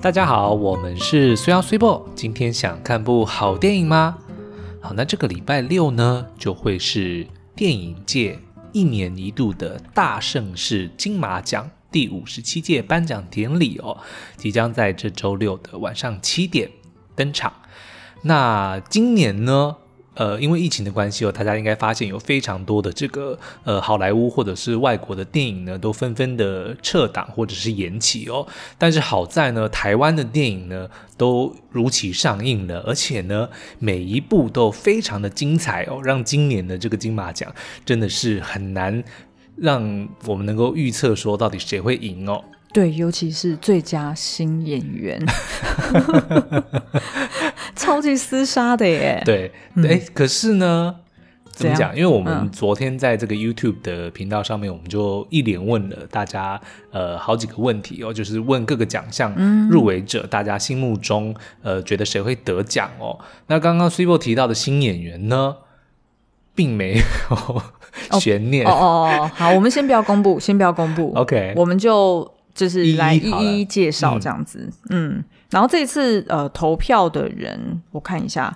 大家好，我们是虽阳虽播。今天想看部好电影吗？好，那这个礼拜六呢，就会是电影界一年一度的大盛事金马奖第五十七届颁奖典礼哦，即将在这周六的晚上七点登场。那今年呢？呃，因为疫情的关系哦，大家应该发现有非常多的这个呃好莱坞或者是外国的电影呢，都纷纷的撤档或者是延期哦。但是好在呢，台湾的电影呢都如期上映了，而且呢每一部都非常的精彩哦，让今年的这个金马奖真的是很难让我们能够预测说到底谁会赢哦。对，尤其是最佳新演员 超级厮杀的耶。对，哎、嗯，可是呢，怎么讲？因为我们昨天在这个 YouTube 的频道上面，我们就一连问了大家呃好几个问题哦，就是问各个奖项入围者，大家心目中呃觉得谁会得奖哦。那刚刚 Cibo 提到的新演员呢，并没有悬念。哦哦哦，好，我们先不要公布，先不要公布。OK，我们就。就是来一一介绍这样子，嗯，嗯，然后这一次呃投票的人，我看一下，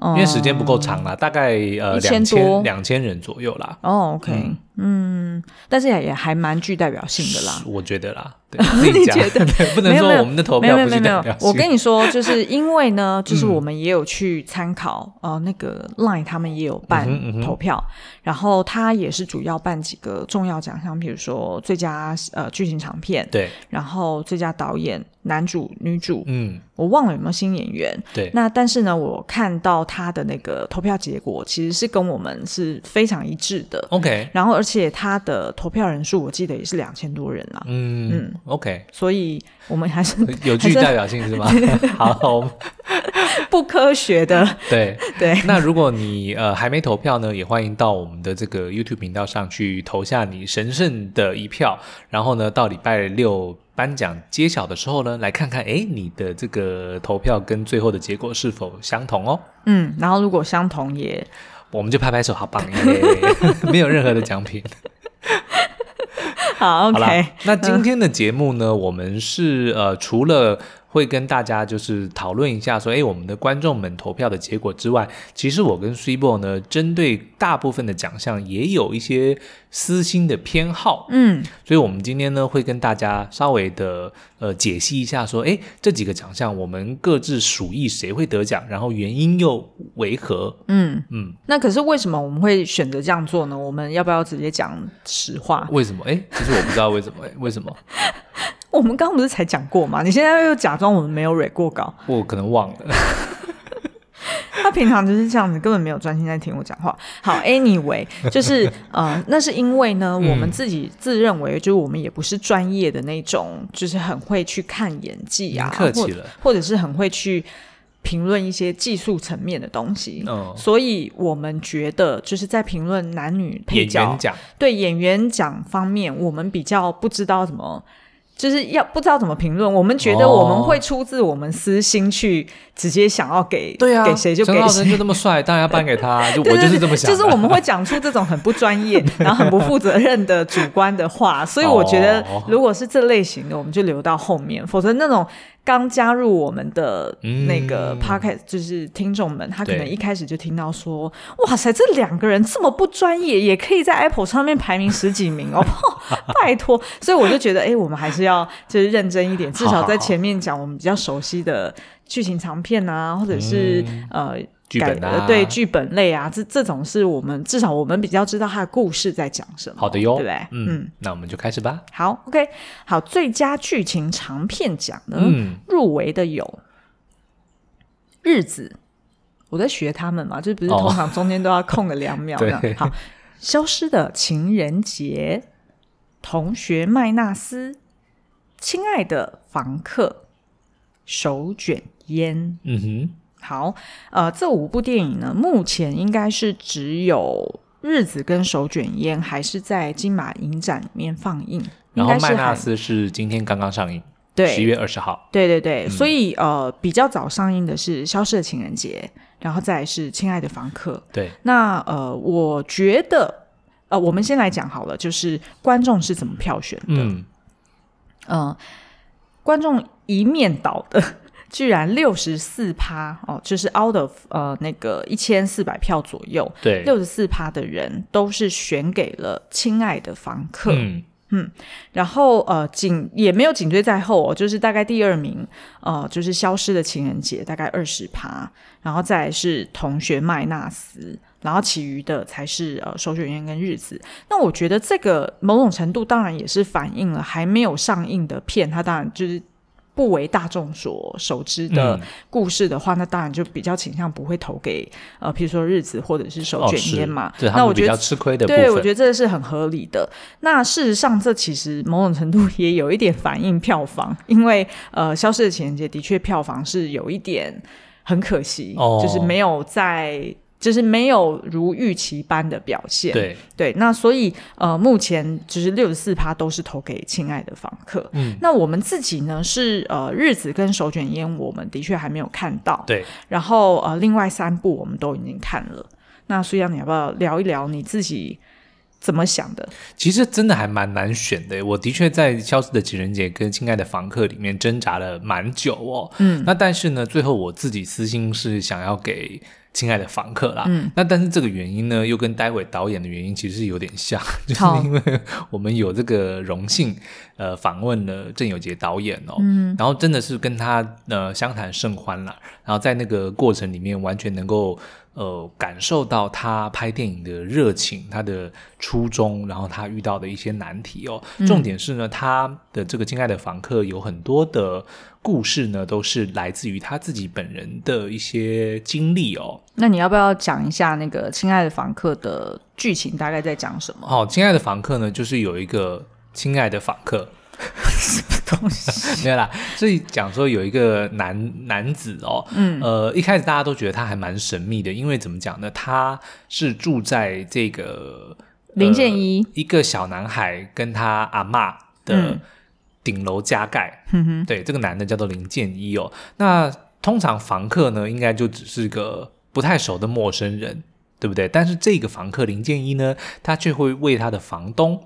因为时间不够长啦，嗯、大概呃两千两千人左右啦。哦，OK，嗯，嗯，但是也也还蛮具代表性的啦，我觉得啦。你觉得？不能说我们的投票不是代表性？我跟你说，就是因为呢，就是我们也有去参考，呃，那个 Line 他们也有办投票，然后他也是主要办几个重要奖项，比如说最佳呃剧情长片，对，然后最佳导演、男主、女主，嗯，我忘了有没有新演员，对。那但是呢，我看到他的那个投票结果，其实是跟我们是非常一致的，OK。然后而且他的投票人数，我记得也是两千多人啊，嗯嗯。OK，所以我们还是 有具代表性是吗？好，不科学的。对对。那如果你呃还没投票呢，也欢迎到我们的这个 YouTube 频道上去投下你神圣的一票。然后呢，到礼拜六颁奖揭晓的时候呢，来看看哎你的这个投票跟最后的结果是否相同哦。嗯，然后如果相同也，我们就拍拍手，好棒耶！没有任何的奖品。好，OK 好。那今天的节目呢，嗯、我们是呃，除了会跟大家就是讨论一下说，哎，我们的观众们投票的结果之外，其实我跟 Cibo 呢，针对大部分的奖项也有一些私心的偏好。嗯，所以我们今天呢，会跟大家稍微的呃解析一下，说，哎，这几个奖项我们各自属意谁会得奖，然后原因又为何？嗯嗯。那可是为什么我们会选择这样做呢？我们要不要直接讲实话？为什么？哎，其实我不知道为什么。哎，为什么？我们刚刚不是才讲过吗？你现在又假装我们没有 read 过稿，我可能忘了。他平常就是这样子，根本没有专心在听我讲话。好，anyway，就是 呃，那是因为呢，我们自己自认为，就是我们也不是专业的那种，就是很会去看演技啊，客气了，或者是很会去评论一些技术层面的东西。哦，所以我们觉得，就是在评论男女配角演员奖，对演员奖方面，我们比较不知道怎么。就是要不知道怎么评论，我们觉得我们会出自我们私心去直接想要给，对啊，给谁就给谁。陈浩就那么帅，当然要颁给他。就我就是这么想。就是我们会讲出这种很不专业，然后很不负责任的主观的话，所以我觉得如果是这类型的，我们就留到后面，否则那种。刚加入我们的那个 podcast，嗯、就是听众们，他可能一开始就听到说：“哇塞，这两个人这么不专业，也可以在 Apple 上面排名十几名哦，拜托！”所以我就觉得，哎，我们还是要就是认真一点，至少在前面讲我们比较熟悉的剧情长片啊，或者是、嗯、呃。剧本啊，对剧本类啊，这这种是我们至少我们比较知道他的故事在讲什么。好的哟，对不对？嗯，嗯，那我们就开始吧。好，OK，好，最佳剧情长片奖呢，嗯、入围的有《日子》，我在学他们嘛，就不是通常中间都要空个两秒的。哦、好，《消失的情人节》，《同学麦纳斯》，《亲爱的房客》，《手卷烟》。嗯哼。好，呃，这五部电影呢，目前应该是只有《日子》跟《手卷烟》还是在金马影展里面放映。然后麦纳斯是今天刚刚上映，对，十一月二十号。对对对，嗯、所以呃，比较早上映的是《消失的情人节》，然后再来是《亲爱的房客》。对，那呃，我觉得呃，我们先来讲好了，就是观众是怎么票选的。嗯，呃，观众。一面倒的，居然六十四趴哦，就是 out of 呃那个一千四百票左右，对，六十四趴的人都是选给了亲爱的房客。嗯嗯，然后呃，紧也没有紧追在后哦，就是大概第二名，呃，就是消失的情人节，大概二十趴，然后再来是同学麦纳斯，然后其余的才是呃手卷烟跟日子。那我觉得这个某种程度当然也是反映了还没有上映的片，它当然就是。不为大众所熟知的故事的话，嗯、那当然就比较倾向不会投给呃，譬如说日子或者是手卷烟嘛。哦、那我觉得吃亏的对，我觉得这是很合理的。那事实上，这其实某种程度也有一点反映票房，因为呃，《消失的情人节》的确票房是有一点很可惜，哦、就是没有在。就是没有如预期般的表现，对对，那所以呃，目前就是六十四趴都是投给亲爱的房客。嗯，那我们自己呢是呃，日子跟手卷烟，我们的确还没有看到。对，然后呃，另外三部我们都已经看了。那苏阳，你要不要聊一聊你自己怎么想的？其实真的还蛮难选的。我的确在《消失的情人节》跟《亲爱的房客》里面挣扎了蛮久哦。嗯，那但是呢，最后我自己私心是想要给。亲爱的房客啦，嗯，那但是这个原因呢，又跟待会导演的原因其实是有点像，就是因为我们有这个荣幸，呃，访问了郑有杰导演哦，嗯，然后真的是跟他呃相谈甚欢啦，然后在那个过程里面完全能够。呃，感受到他拍电影的热情，他的初衷，然后他遇到的一些难题哦。嗯、重点是呢，他的这个亲爱的房客有很多的故事呢，都是来自于他自己本人的一些经历哦。那你要不要讲一下那个亲爱的房客的剧情大概在讲什么？哦，亲爱的房客呢，就是有一个亲爱的房客。什么东西？没有啦，所以讲说有一个男男子哦，嗯，呃，一开始大家都觉得他还蛮神秘的，因为怎么讲呢？他是住在这个林建一、呃、一个小男孩跟他阿嬷的顶楼加盖，嗯哼，对，这个男的叫做林建一哦。那通常房客呢，应该就只是个不太熟的陌生人，对不对？但是这个房客林建一呢，他却会为他的房东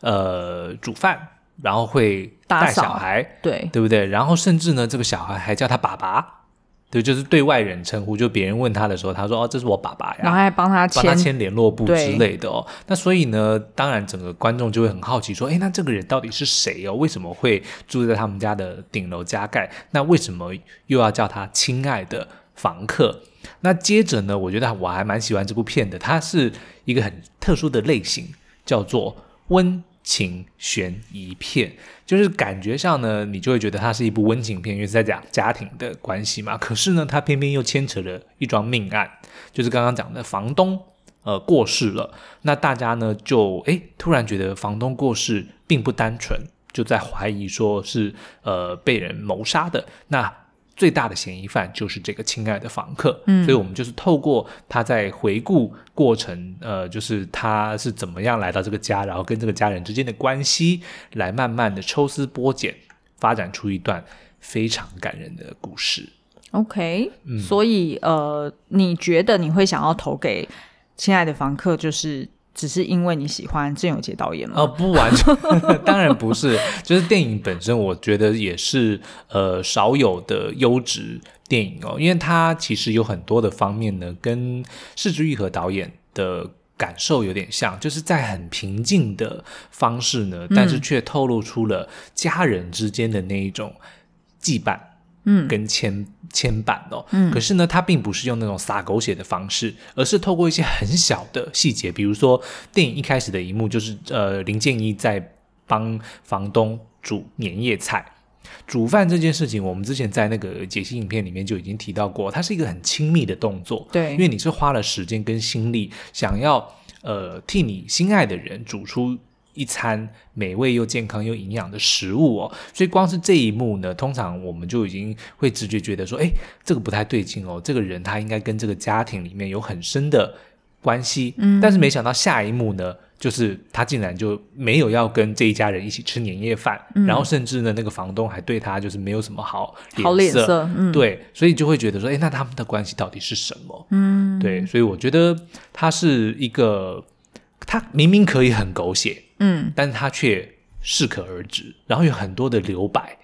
呃煮饭。然后会带小孩，对对不对？然后甚至呢，这个小孩还叫他爸爸，对，就是对外人称呼。就别人问他的时候，他说：“哦，这是我爸爸呀。”然后还帮他签帮他签联络簿之类的哦。那所以呢，当然整个观众就会很好奇说：“哎，那这个人到底是谁哦？为什么会住在他们家的顶楼加盖？那为什么又要叫他亲爱的房客？”那接着呢，我觉得我还蛮喜欢这部片的，它是一个很特殊的类型，叫做温。情悬疑片，就是感觉上呢，你就会觉得它是一部温情片，因为是在讲家庭的关系嘛。可是呢，它偏偏又牵扯了一桩命案，就是刚刚讲的房东呃过世了。那大家呢就诶突然觉得房东过世并不单纯，就在怀疑说是呃被人谋杀的。那最大的嫌疑犯就是这个亲爱的房客，嗯，所以我们就是透过他在回顾过程，呃，就是他是怎么样来到这个家，然后跟这个家人之间的关系，来慢慢的抽丝剥茧，发展出一段非常感人的故事。OK，嗯，所以呃，你觉得你会想要投给亲爱的房客，就是？只是因为你喜欢郑有杰导演吗？呃，不完全，当然不是。就是电影本身，我觉得也是呃少有的优质电影哦，因为它其实有很多的方面呢，跟是枝裕和导演的感受有点像，就是在很平静的方式呢，但是却透露出了家人之间的那一种羁绊。嗯，跟牵牵绊哦，嗯，可是呢，他并不是用那种撒狗血的方式，而是透过一些很小的细节，比如说电影一开始的一幕就是，呃，林建一在帮房东煮年夜菜，煮饭这件事情，我们之前在那个解析影片里面就已经提到过，它是一个很亲密的动作，对，因为你是花了时间跟心力，想要呃替你心爱的人煮出。一餐美味又健康又营养的食物哦，所以光是这一幕呢，通常我们就已经会直觉觉得说，哎，这个不太对劲哦，这个人他应该跟这个家庭里面有很深的关系。嗯，但是没想到下一幕呢，就是他竟然就没有要跟这一家人一起吃年夜饭，嗯，然后甚至呢，那个房东还对他就是没有什么好脸色，好脸色，嗯，对，所以就会觉得说，哎，那他们的关系到底是什么？嗯，对，所以我觉得他是一个，他明明可以很狗血。嗯，但是他却适可而止，然后有很多的留白，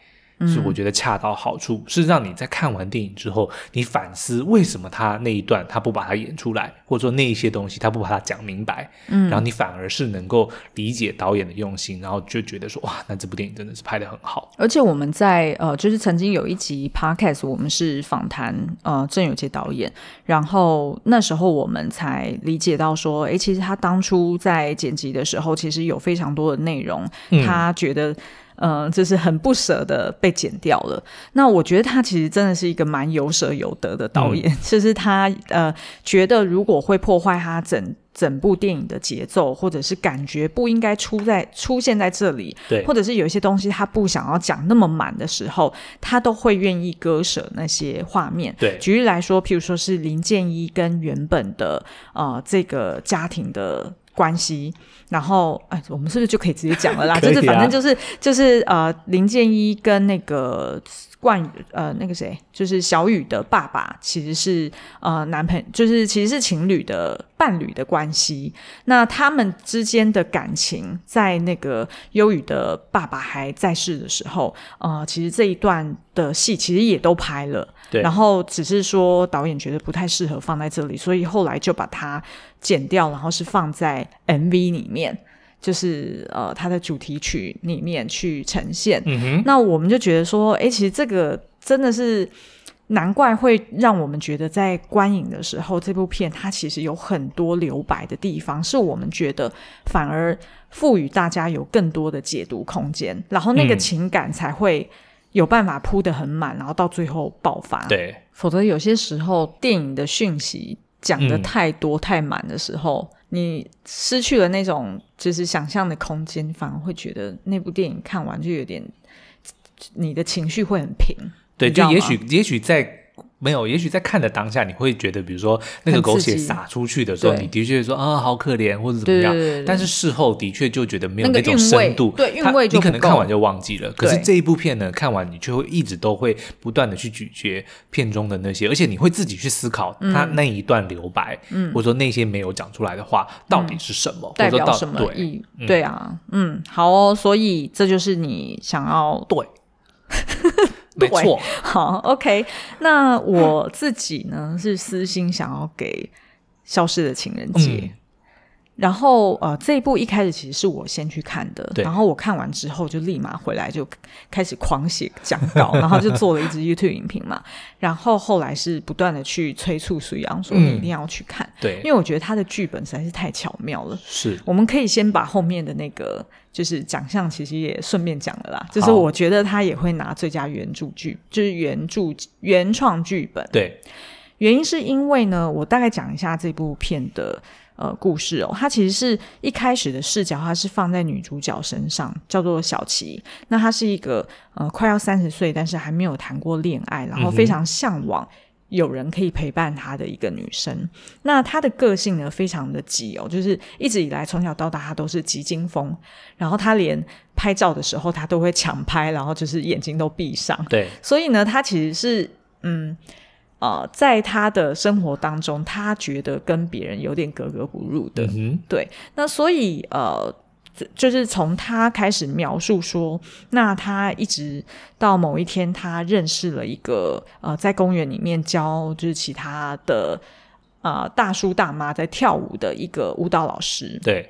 是我觉得恰到好处，嗯、是让你在看完电影之后，你反思为什么他那一段他不把它演出来，或者说那一些东西他不把它讲明白，嗯，然后你反而是能够理解导演的用心，然后就觉得说哇，那这部电影真的是拍得很好。而且我们在呃，就是曾经有一集 podcast，我们是访谈呃郑有杰导演，然后那时候我们才理解到说，哎，其实他当初在剪辑的时候，其实有非常多的内容，嗯、他觉得。嗯、呃，就是很不舍得被剪掉了。那我觉得他其实真的是一个蛮有舍有得的导演，嗯、就是他呃觉得如果会破坏他整整部电影的节奏，或者是感觉不应该出在出现在这里，对，或者是有一些东西他不想要讲那么满的时候，他都会愿意割舍那些画面。对，举例来说，譬如说是林建一跟原本的呃这个家庭的。关系，然后哎，我们是不是就可以直接讲了啦？啊、就是反正就是就是呃，林建一跟那个冠宇呃那个谁，就是小雨的爸爸，其实是呃男朋友，就是其实是情侣的伴侣的关系。那他们之间的感情，在那个忧宇的爸爸还在世的时候，呃，其实这一段的戏其实也都拍了。对，然后只是说导演觉得不太适合放在这里，所以后来就把它剪掉，然后是放在 MV 里面，就是呃它的主题曲里面去呈现。那我们就觉得说，哎，其实这个真的是难怪会让我们觉得在观影的时候，这部片它其实有很多留白的地方，是我们觉得反而赋予大家有更多的解读空间，然后那个情感才会。有办法铺得很满，然后到最后爆发。对，否则有些时候电影的讯息讲得太多、嗯、太满的时候，你失去了那种就是想象的空间，反而会觉得那部电影看完就有点，你的情绪会很平。对，就也许也许在。没有，也许在看的当下，你会觉得，比如说那个狗血洒出去的时候，你的确说啊，好可怜，或者怎么样。对对对对，但是事后的确就觉得没有那种深度，对，韵味就你可能看完就忘记了。可是这一部片呢，看完你就会一直都会不断的去咀嚼片中的那些，而且你会自己去思考他那一段留白，嗯，或者说那些没有讲出来的话到底是什么，嗯、代表什么意义？对啊，嗯，好哦，所以这就是你想要对。没错，好，OK。那我自己呢，是私心想要给《消失的情人节》嗯。然后呃，这一部一开始其实是我先去看的，然后我看完之后就立马回来就开始狂写讲稿，然后就做了一支 YouTube 影评嘛。然后后来是不断的去催促水杨说你一定要去看，嗯、对，因为我觉得他的剧本实在是太巧妙了。是，我们可以先把后面的那个就是奖项其实也顺便讲了啦，就是我觉得他也会拿最佳原著剧，就是原著原创剧本。对，原因是因为呢，我大概讲一下这部片的。呃，故事哦，它其实是一开始的视角，它是放在女主角身上，叫做小琪。那她是一个呃快要三十岁，但是还没有谈过恋爱，然后非常向往有人可以陪伴她的一个女生。那她的个性呢，非常的急哦，就是一直以来从小到大她都是急惊风，然后她连拍照的时候她都会抢拍，然后就是眼睛都闭上。对，所以呢，她其实是嗯。呃，在他的生活当中，他觉得跟别人有点格格不入的。嗯、对，那所以呃，就是从他开始描述说，那他一直到某一天，他认识了一个呃，在公园里面教就是其他的呃大叔大妈在跳舞的一个舞蹈老师。对。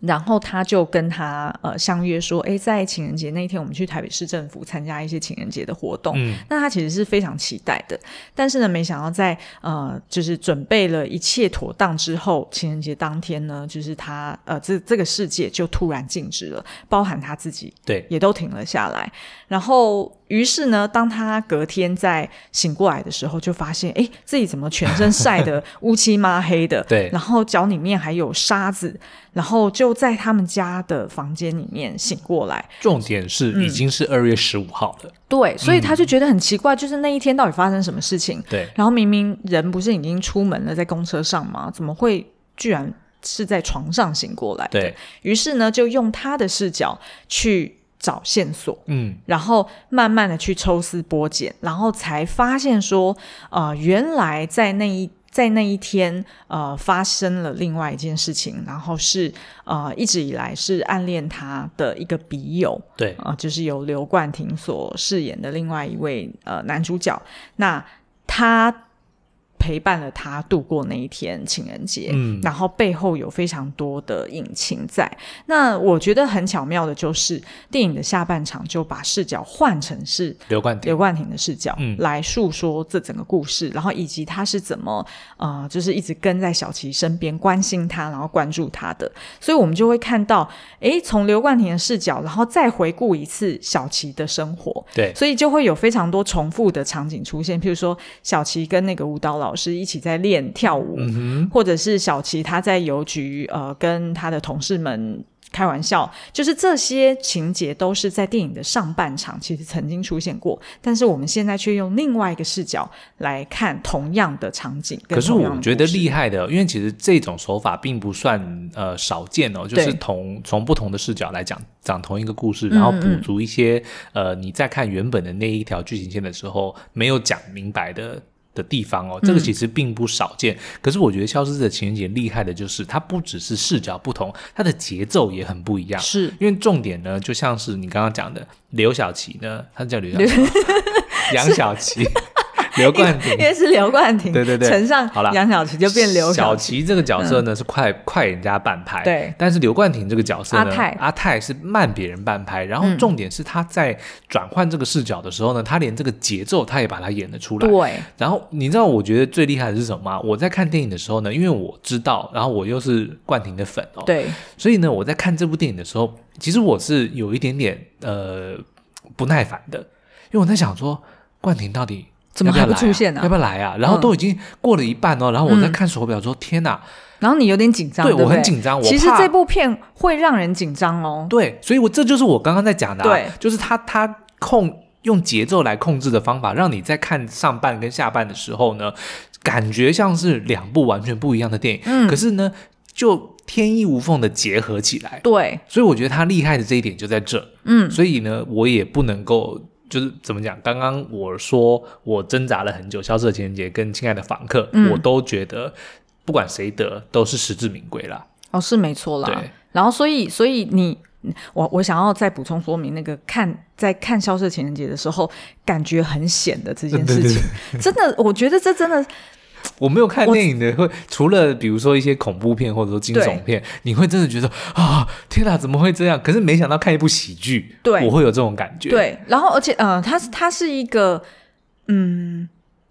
然后他就跟他呃相约说，哎，在情人节那一天，我们去台北市政府参加一些情人节的活动。嗯，那他其实是非常期待的。但是呢，没想到在呃，就是准备了一切妥当之后，情人节当天呢，就是他呃，这这个世界就突然静止了，包含他自己，对，也都停了下来。然后。于是呢，当他隔天在醒过来的时候，就发现，哎，自己怎么全身晒得乌漆嘛黑的？对，然后脚里面还有沙子，然后就在他们家的房间里面醒过来。重点是，已经是二月十五号了。嗯。对，所以他就觉得很奇怪，就是那一天到底发生什么事情？对，然后明明人不是已经出门了，在公车上吗？怎么会居然是在床上醒过来？对，于是呢，就用他的视角去。找线索，嗯，然后慢慢的去抽丝剥茧，然后才发现说，呃，原来在那一。在那一天呃发生了另外一件事情，然后是呃一直以来是暗恋他的一个笔友，对啊、呃，就是由刘冠廷所饰演的另外一位呃男主角，那他。陪伴了他度过那一天情人节，嗯，然后背后有非常多的隐情在。那我觉得很巧妙的就是电影的下半场就把视角换成是刘冠廷刘冠廷的视角，嗯，来诉说这整个故事，然后以及他是怎么呃，就是一直跟在小琪身边关心他，然后关注他的。所以我们就会看到，诶，从刘冠廷的视角，然后再回顾一次小琪的生活，对，所以就会有非常多重复的场景出现，譬如说小琪跟那个舞蹈老。老师一起在练跳舞，嗯、或者是小琪他在邮局呃跟他的同事们开玩笑，就是这些情节都是在电影的上半场其实曾经出现过，但是我们现在却用另外一个视角来看同样的场景。可是我觉得厉害的，因为其实这种手法并不算呃少见哦，就是同从不同的视角来讲讲同一个故事，然后补足一些嗯嗯呃你在看原本的那一条剧情线的时候没有讲明白的。的地方哦，这个其实并不少见。嗯、可是我觉得《消失的情人节》厉害的就是，它不只是视角不同，它的节奏也很不一样。是因为重点呢，就像是你刚刚讲的，刘晓琪呢，他叫刘晓琪，杨晓琪。刘冠廷，因为是刘冠廷，对对对，乘上好了，杨小琪就变刘小琪。这个角色呢、嗯、是快快人家半拍，对。但是刘冠廷这个角色呢，阿泰，阿泰是慢别人半拍。然后重点是他在转换这个视角的时候呢，嗯、他连这个节奏他也把它演得出来。对。然后你知道我觉得最厉害的是什么吗？我在看电影的时候呢，因为我知道，然后我又是冠廷的粉哦，对。所以呢，我在看这部电影的时候，其实我是有一点点呃不耐烦的，因为我在想说，冠廷到底。怎么还不出现呢、啊？要不要来啊？然后都已经过了一半哦，嗯、然后我在看手表说：“天哪！”然后你有点紧张，对，我很紧张。我其实这部片会让人紧张哦。对，所以我这就是我刚刚在讲的、啊，对，就是他他控用节奏来控制的方法，让你在看上半跟下半的时候呢，感觉像是两部完全不一样的电影。嗯，可是呢，就天衣无缝的结合起来。对，所以我觉得他厉害的这一点就在这。嗯，所以呢，我也不能够。就是怎么讲？刚刚我说我挣扎了很久，《消失的情人节》跟《亲爱的访客》嗯，我都觉得不管谁得都是实至名归啦。哦，是没错啦。对。然后，所以，所以你，我，我想要再补充说明，那个看在看《消失的情人节》的时候，感觉很险的这件事情，真的，我觉得这真的。我没有看电影的，会除了比如说一些恐怖片或者说惊悚片，你会真的觉得啊，天哪，怎么会这样？可是没想到看一部喜剧，对，我会有这种感觉。对，然后而且，嗯、呃，它它是一个，嗯，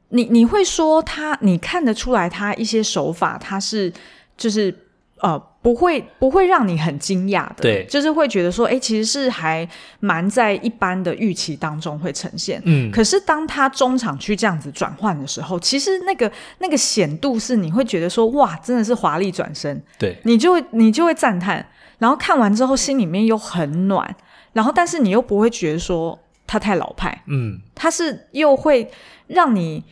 你你会说它，你看得出来它一些手法，它是就是。呃，不会，不会让你很惊讶的，对，就是会觉得说，哎，其实是还蛮在一般的预期当中会呈现，嗯，可是当他中场去这样子转换的时候，其实那个那个显度是你会觉得说，哇，真的是华丽转身，对，你就会你就会赞叹，然后看完之后心里面又很暖，然后但是你又不会觉得说他太老派，嗯，他是又会让你。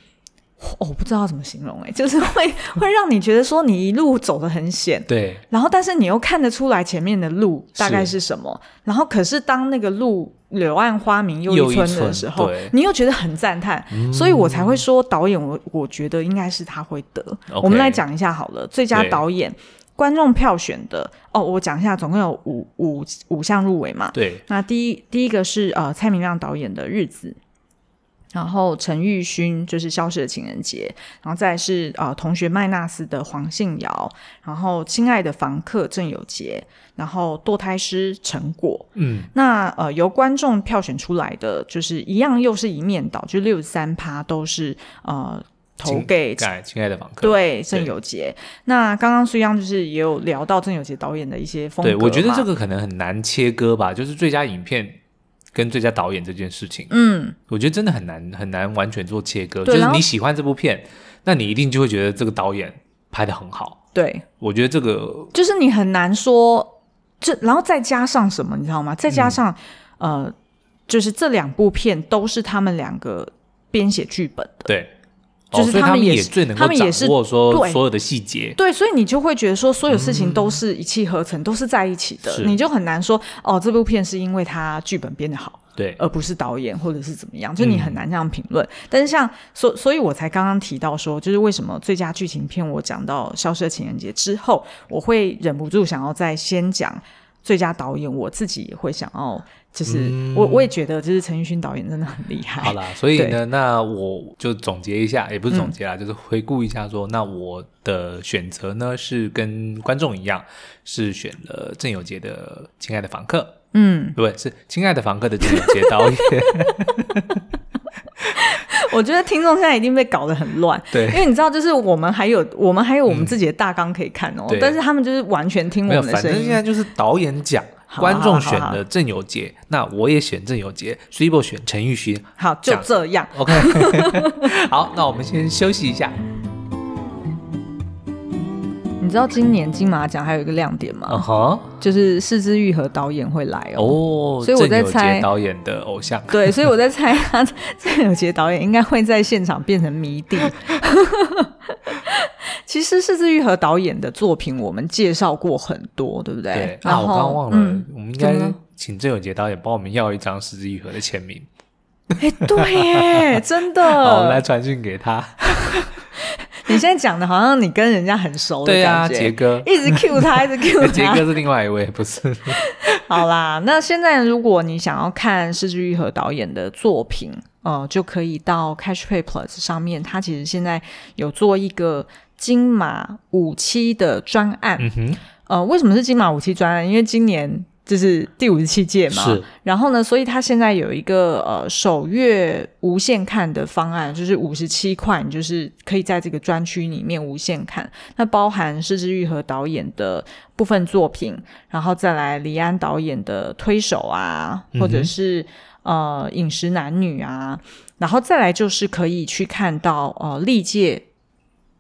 我、哦、不知道怎么形容哎，就是 会会让你觉得说你一路走得很险，对，然后但是你又看得出来前面的路大概是什么，然后可是当那个路柳暗花明又一村的时候，你又觉得很赞叹，嗯、所以我才会说导演我我觉得应该是他会得。我们来讲一下好了，最佳导演观众票选的哦，我讲一下，总共有五五五项入围嘛，对，那第一第一个是呃蔡明亮导演的《日子》。然后陈玉勋就是《消失的情人节》，然后再来是呃同学麦纳斯的黄信尧，然后亲爱的房客郑有杰，然后堕胎师陈果。嗯，那呃由观众票选出来的就是一样，又是一面倒，就六十三趴都是呃投给亲，亲爱的房客。对郑有杰。那刚刚虽央就是也有聊到郑有杰导演的一些风格，对我觉得这个可能很难切割吧，就是最佳影片。跟最佳导演这件事情，嗯，我觉得真的很难很难完全做切割。就是你喜欢这部片，那你一定就会觉得这个导演拍得很好。对，我觉得这个就是你很难说，这然后再加上什么，你知道吗？再加上、嗯、呃，就是这两部片都是他们两个编写剧本的。对。就是他们也是，他们也是说所有的细节，对，所以你就会觉得说，所有事情都是一气呵成，都是在一起的，你就很难说哦，这部片是因为他剧本编得好，对，而不是导演或者是怎么样，就你很难这样评论。嗯、但是像所所以，我才刚刚提到说，就是为什么最佳剧情片我讲到《消失的情人节》之后，我会忍不住想要再先讲最佳导演，我自己也会想要。就是我，我也觉得，就是陈奕迅导演真的很厉害。好啦，所以呢，那我就总结一下，也不是总结啦，嗯、就是回顾一下说，说那我的选择呢是跟观众一样，是选了郑有杰的《亲爱的房客》。嗯，对，是《亲爱的房客》的郑有杰导演。我觉得听众现在一定被搞得很乱，对，因为你知道，就是我们还有我们还有我们自己的大纲可以看哦，嗯、但是他们就是完全听我们的声音。反正现在就是导演讲。观众选的郑有杰，那我也选郑有杰，Swee 选陈玉勋。好，就这样。OK，好，那我们先休息一下。你知道今年金马奖还有一个亮点吗？嗯哼，就是是枝裕和导演会来哦。哦，所以我在猜导演的偶像。对，所以我在猜他 郑有杰导演应该会在现场变成迷弟。其实是枝裕和导演的作品，我们介绍过很多，对不对？对。那我刚刚忘了，嗯、我们应该请郑有杰导演帮我们要一张是枝裕和的签名。哎，对耶，真的。好，我们来传讯给他。你现在讲的好像你跟人家很熟的感觉。对啊，杰哥一直 cue 他，一直 cue 他。杰哥是另外一位，不是。好啦，那现在如果你想要看是枝裕和导演的作品，呃，就可以到 Catch Play Plus 上面，他其实现在有做一个。金马五期的专案，嗯哼，呃，为什么是金马五期专案？因为今年就是第五十七届嘛，是。然后呢，所以他现在有一个呃首月无限看的方案，就是五十七块，你就是可以在这个专区里面无限看。那包含施之玉和导演的部分作品，然后再来李安导演的推手啊，或者是、嗯、呃饮食男女啊，然后再来就是可以去看到呃历届。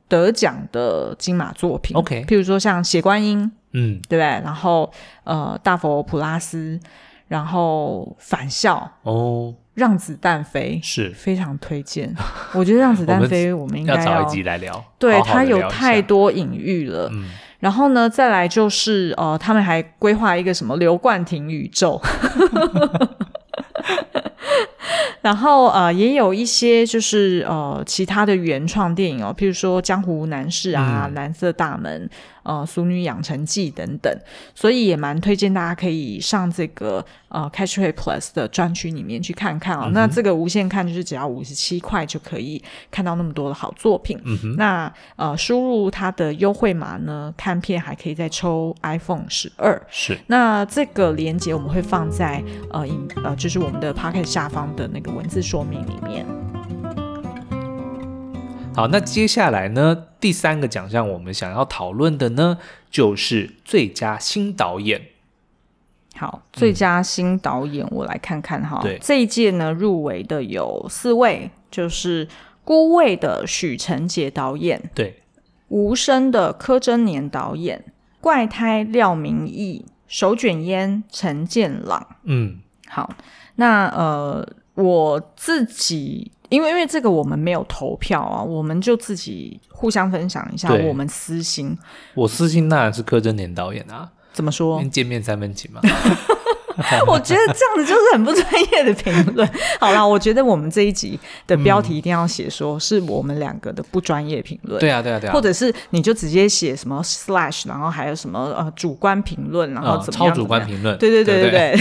得奖的金马作品，OK，譬如说像《血观音》，嗯，对不对？然后呃，《大佛普拉斯》，然后《返校》哦，《让子弹飞》是非常推荐。我觉得《让子弹飞》我们应该要，要找一集来聊，对，它有太多隐喻了。嗯，然后呢，再来就是呃，他们还规划一个什么刘冠廷宇宙。然后呃，也有一些就是呃其他的原创电影哦，譬如说《江湖男士》啊，嗯《蓝色大门》。呃，《俗女养成记》等等，所以也蛮推荐大家可以上这个呃 Catch Play Plus 的专区里面去看看哦。嗯、那这个无限看就是只要五十七块就可以看到那么多的好作品。嗯、哼那呃，输入它的优惠码呢，看片还可以再抽 iPhone 十二。是。那这个链接我们会放在呃影呃就是我们的 Podcast 下方的那个文字说明里面。好，那接下来呢，第三个奖项我们想要讨论的呢，就是最佳新导演。好，最佳新导演，我来看看哈。对、嗯，这一届呢入围的有四位，就是《孤味》的许承杰导演，对，《无声》的柯贞年导演，《怪胎》廖明义，《手卷烟》陈建朗。嗯，好，那呃，我自己。因为因为这个我们没有投票啊，我们就自己互相分享一下我们私心。我私心当然是柯震年导演啊，怎么说？见面三分情嘛。我觉得这样子就是很不专业的评论。好啦，我觉得我们这一集的标题一定要写说是我们两个的不专业评论。对啊，对啊，对啊。或者是你就直接写什么 slash，然后还有什么呃主观评论，然后怎么样？超主观评论。对对对对对。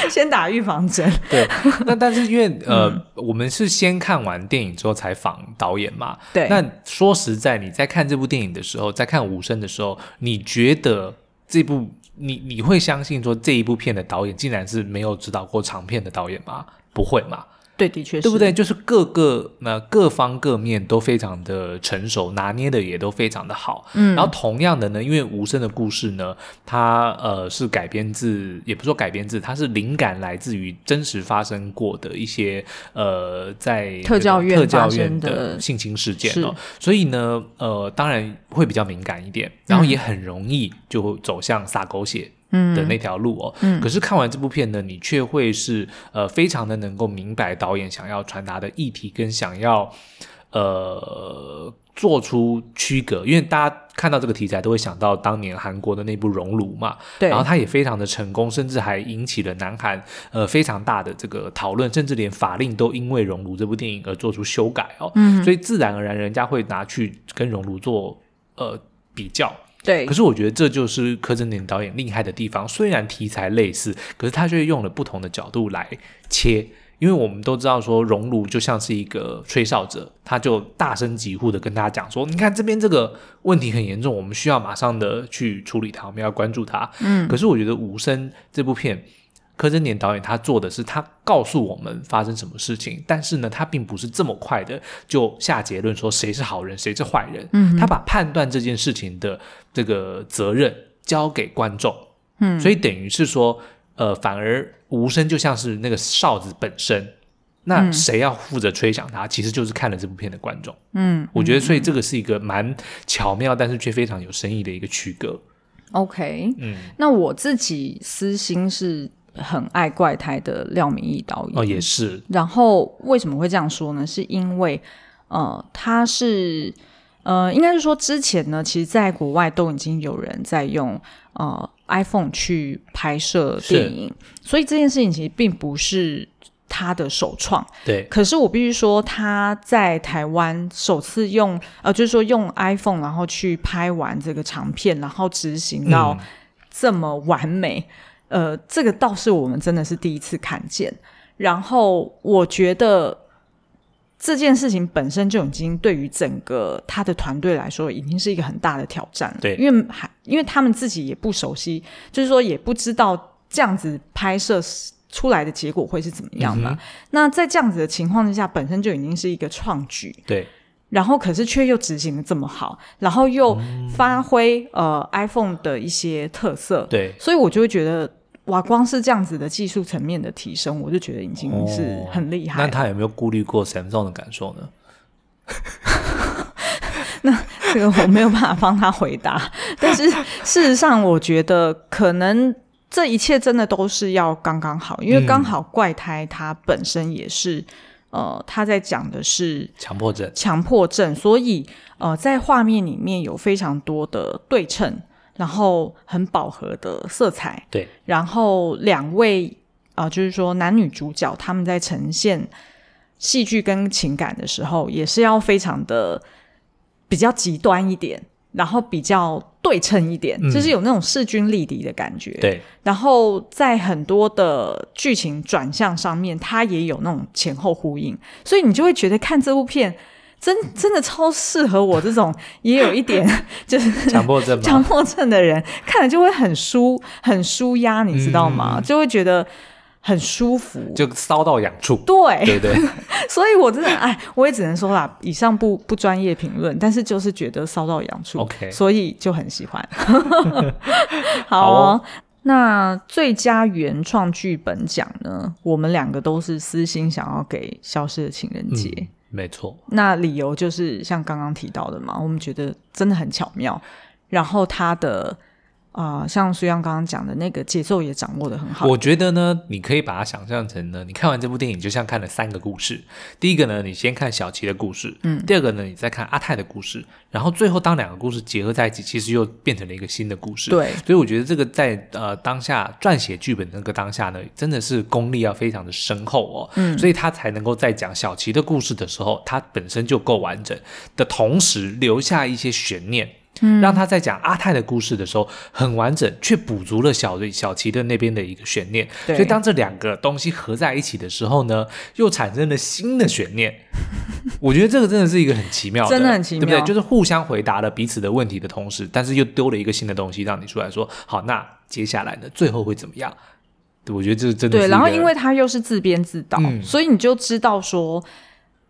先打预防针。对。那但是因为呃，我们是先看完电影之后才访导演嘛。对。那说实在，你在看这部电影的时候，在看无声的时候，你觉得这部？你你会相信说这一部片的导演竟然是没有指导过长片的导演吗？不会吗？对，的确是，对不对？就是各个那各方各面都非常的成熟，拿捏的也都非常的好。嗯，然后同样的呢，因为无声的故事呢，它呃是改编自，也不说改编自，它是灵感来自于真实发生过的一些呃在特教院特教院的性侵事件哦，所以呢，呃，当然会比较敏感一点，然后也很容易就走向撒狗血。嗯。的那条路哦，嗯，可是看完这部片呢，你却会是呃非常的能够明白导演想要传达的议题跟想要呃做出区隔，因为大家看到这个题材都会想到当年韩国的那部《熔炉》嘛，对，然后它也非常的成功，甚至还引起了南韩呃非常大的这个讨论，甚至连法令都因为《熔炉》这部电影而做出修改哦，嗯，所以自然而然人家会拿去跟《熔炉》做呃比较，对。可是我觉得这就是柯震东导演厉害的地方，虽然题材类似，可是他却用了不同的角度来切。因为我们都知道说，熔炉就像是一个吹哨者，他就大声疾呼的跟大家讲说：“你看这边这个问题很严重，我们需要马上的去处理它，我们要关注它。”嗯，可是我觉得《无声》这部片，柯震年导演他做的是，他告诉我们发生什么事情，但是呢，他并不是这么快的就下结论说谁是好人，谁是坏人。嗯，他把判断这件事情的这个责任交给观众。嗯，所以等于是说。呃，反而无声就像是那个哨子本身，那谁要负责吹响它，嗯，其实就是看了这部片的观众。嗯，我觉得所以这个是一个蛮巧妙，但是却非常有深意的一个区隔。OK，嗯，那我自己私心是很爱怪胎的廖明义导演哦，也是。然后为什么会这样说呢？是因为呃，他是呃，应该是说之前呢，其实在国外都已经有人在用呃。iPhone 去拍摄电影，所以这件事情其实并不是他的首创。对，可是我必须说，他在台湾首次用呃，就是说用 iPhone 然后去拍完这个长片，然后执行到这么完美，嗯、呃，这个倒是我们真的是第一次看见。然后我觉得。这件事情本身就已经对于整个他的团队来说，已经是一个很大的挑战了。对，因为还因为他们自己也不熟悉，就是说也不知道这样子拍摄出来的结果会是怎么样嘛。嗯、那在这样子的情况之下，本身就已经是一个创举。对，然后可是却又执行的这么好，然后又发挥、嗯、呃 iPhone 的一些特色。对，所以我就会觉得。哇，光是这样子的技术层面的提升，我就觉得已经是很厉害。哦。那他有没有顾虑过 Samsung 的感受呢？那这个我没有办法帮他回答。但是事实上，我觉得可能这一切真的都是要刚刚好，因为刚好怪胎它本身也是、嗯、呃，他在讲的是强迫症，强迫症，所以呃，在画面里面有非常多的对称。然后很饱和的色彩，对。然后两位啊、呃，就是说男女主角他们在呈现戏剧跟情感的时候，也是要非常的比较极端一点，然后比较对称一点，嗯、就是有那种势均力敌的感觉。对。然后在很多的剧情转向上面，它也有那种前后呼应，所以你就会觉得看这部片。真真的超适合我这种也有一点 就是强迫症强迫症的人，看了就会很舒很舒压，你知道吗？嗯、就会觉得很舒服，就骚到痒处。对对对，所以我真的哎，我也只能说啦，以上不不专业评论，但是就是觉得骚到痒处，OK，所以就很喜欢。好、哦，好哦、那最佳原创剧本奖呢？我们两个都是私心想要给《消失的情人节》嗯。没错，那理由就是像刚刚提到的嘛，我们觉得真的很巧妙，然后他的。啊、呃，像苏央刚刚讲的那个节奏也掌握的很好。我觉得呢，你可以把它想象成呢，你看完这部电影就像看了三个故事。第一个呢，你先看小琪的故事，嗯，第二个呢，你再看阿泰的故事，然后最后当两个故事结合在一起，其实又变成了一个新的故事。对，所以我觉得这个在呃当下撰写剧本的那个当下呢，真的是功力要非常的深厚哦，嗯，所以他才能够在讲小琪的故事的时候，他本身就够完整的同时留下一些悬念。嗯，让他在讲阿泰的故事的时候很完整，却补足了小瑞小琪的那边的一个悬念。所以当这两个东西合在一起的时候呢，又产生了新的悬念。我觉得这个真的是一个很奇妙的，真的很奇妙，对不对？就是互相回答了彼此的问题的同时，但是又丢了一个新的东西让你出来说：好，那接下来呢？最后会怎么样？对，我觉得这是真的是。对，然后因为他又是自编自导，嗯，所以你就知道说，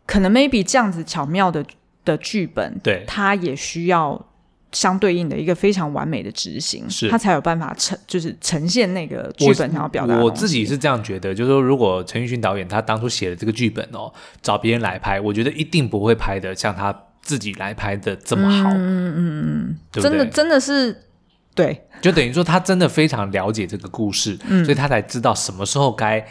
可能 maybe 这样子巧妙的的剧本，对，他也需要。相对应的一个非常完美的执行，是，他才有办法呈，就是呈现那个剧本想要表达的。我自己是这样觉得，就是说，如果陈奕迅导演他当初写的这个剧本哦，找别人来拍，我觉得一定不会拍的像他自己来拍的这么好。嗯嗯嗯，对对真的真的是对，就等于说他真的非常了解这个故事，嗯，所以他才知道什么时候该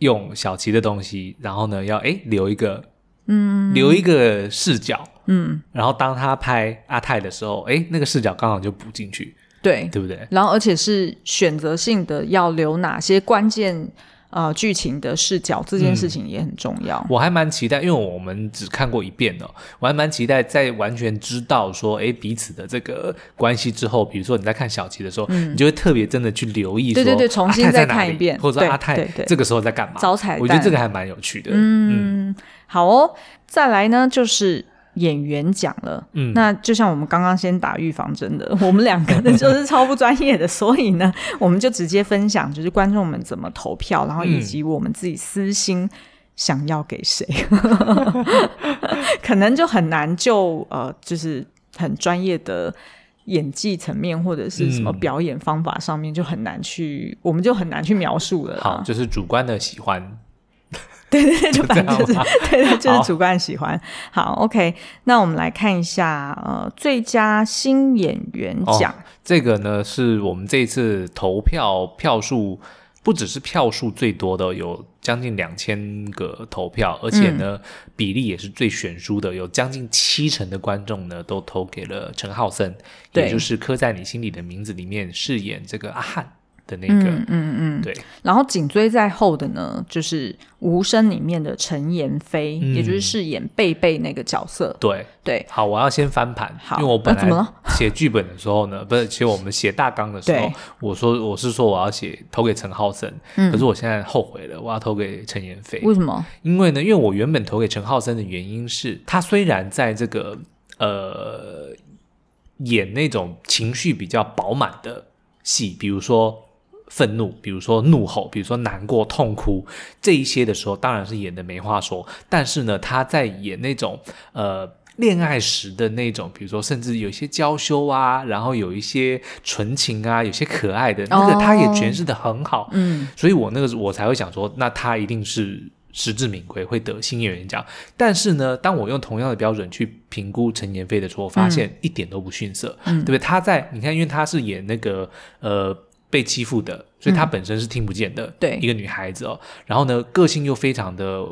用小琪的东西，然后呢，要哎留一个。嗯，留一个视角，嗯，然后当他拍阿泰的时候，哎，那个视角刚好就补进去，对，对不对？然后而且是选择性的要留哪些关键。呃，剧情的视角这件事情也很重要。嗯、我还蛮期待，因为我们只看过一遍哦，我还蛮期待在完全知道说，哎，彼此的这个关系之后，比如说你在看小琪的时候，嗯、你就会特别真的去留意说，对对对，重新再看一遍，或者说阿泰这个时候在干嘛？招彩蛋，我觉得这个还蛮有趣的。嗯，嗯好哦，再来呢就是。演员奖了，嗯，那就像我们刚刚先打预防针的，我们两个人就是超不专业的，所以呢，我们就直接分享，就是观众们怎么投票，然后以及我们自己私心想要给谁，嗯、可能就很难就呃，就是很专业的演技层面或者是什么表演方法上面就很难去，我们就很难去描述了。好，就是主观的喜欢。对对对，就反正就是对 对，就是主观喜欢。好，好，OK，那我们来看一下，呃，最佳新演员奖，哦，这个呢是我们这一次投票票数不只是票数最多的，有将近两千个投票，而且呢，嗯，比例也是最悬殊的，有将近七成的观众呢都投给了陈浩森，也就是刻在你心里的名字里面饰演这个阿汉。的那个，嗯嗯嗯，对。然后紧追在后的呢，就是《无声》里面的陈妍霏，嗯、也就是饰演贝贝那个角色。对对。好，我要先翻盘，好因为我本来写剧本的时候呢，啊、不是，其实我们写大纲的时候，我说我是说我要写投给陈浩森，嗯、可是我现在后悔了，我要投给陈妍霏。为什么？因为呢，因为我原本投给陈浩森的原因是，他虽然在这个呃演那种情绪比较饱满的戏，比如说。愤怒，比如说怒吼，比如说难过、痛哭这一些的时候，当然是演的没话说。但是呢，他在演那种呃恋爱时的那种，比如说甚至有一些娇羞啊，然后有一些纯情啊，有些可爱的那个，他也诠释的很好。嗯，所以我那个我才会想说，那他一定是实至名归，会得新演员奖。但是呢，当我用同样的标准去评估陈妍霏的时候，我发现一点都不逊色，嗯、对不对？他在你看，因为他是演那个呃。被欺负的，所以她本身是听不见的，对一个女孩子哦。嗯、然后呢，个性又非常的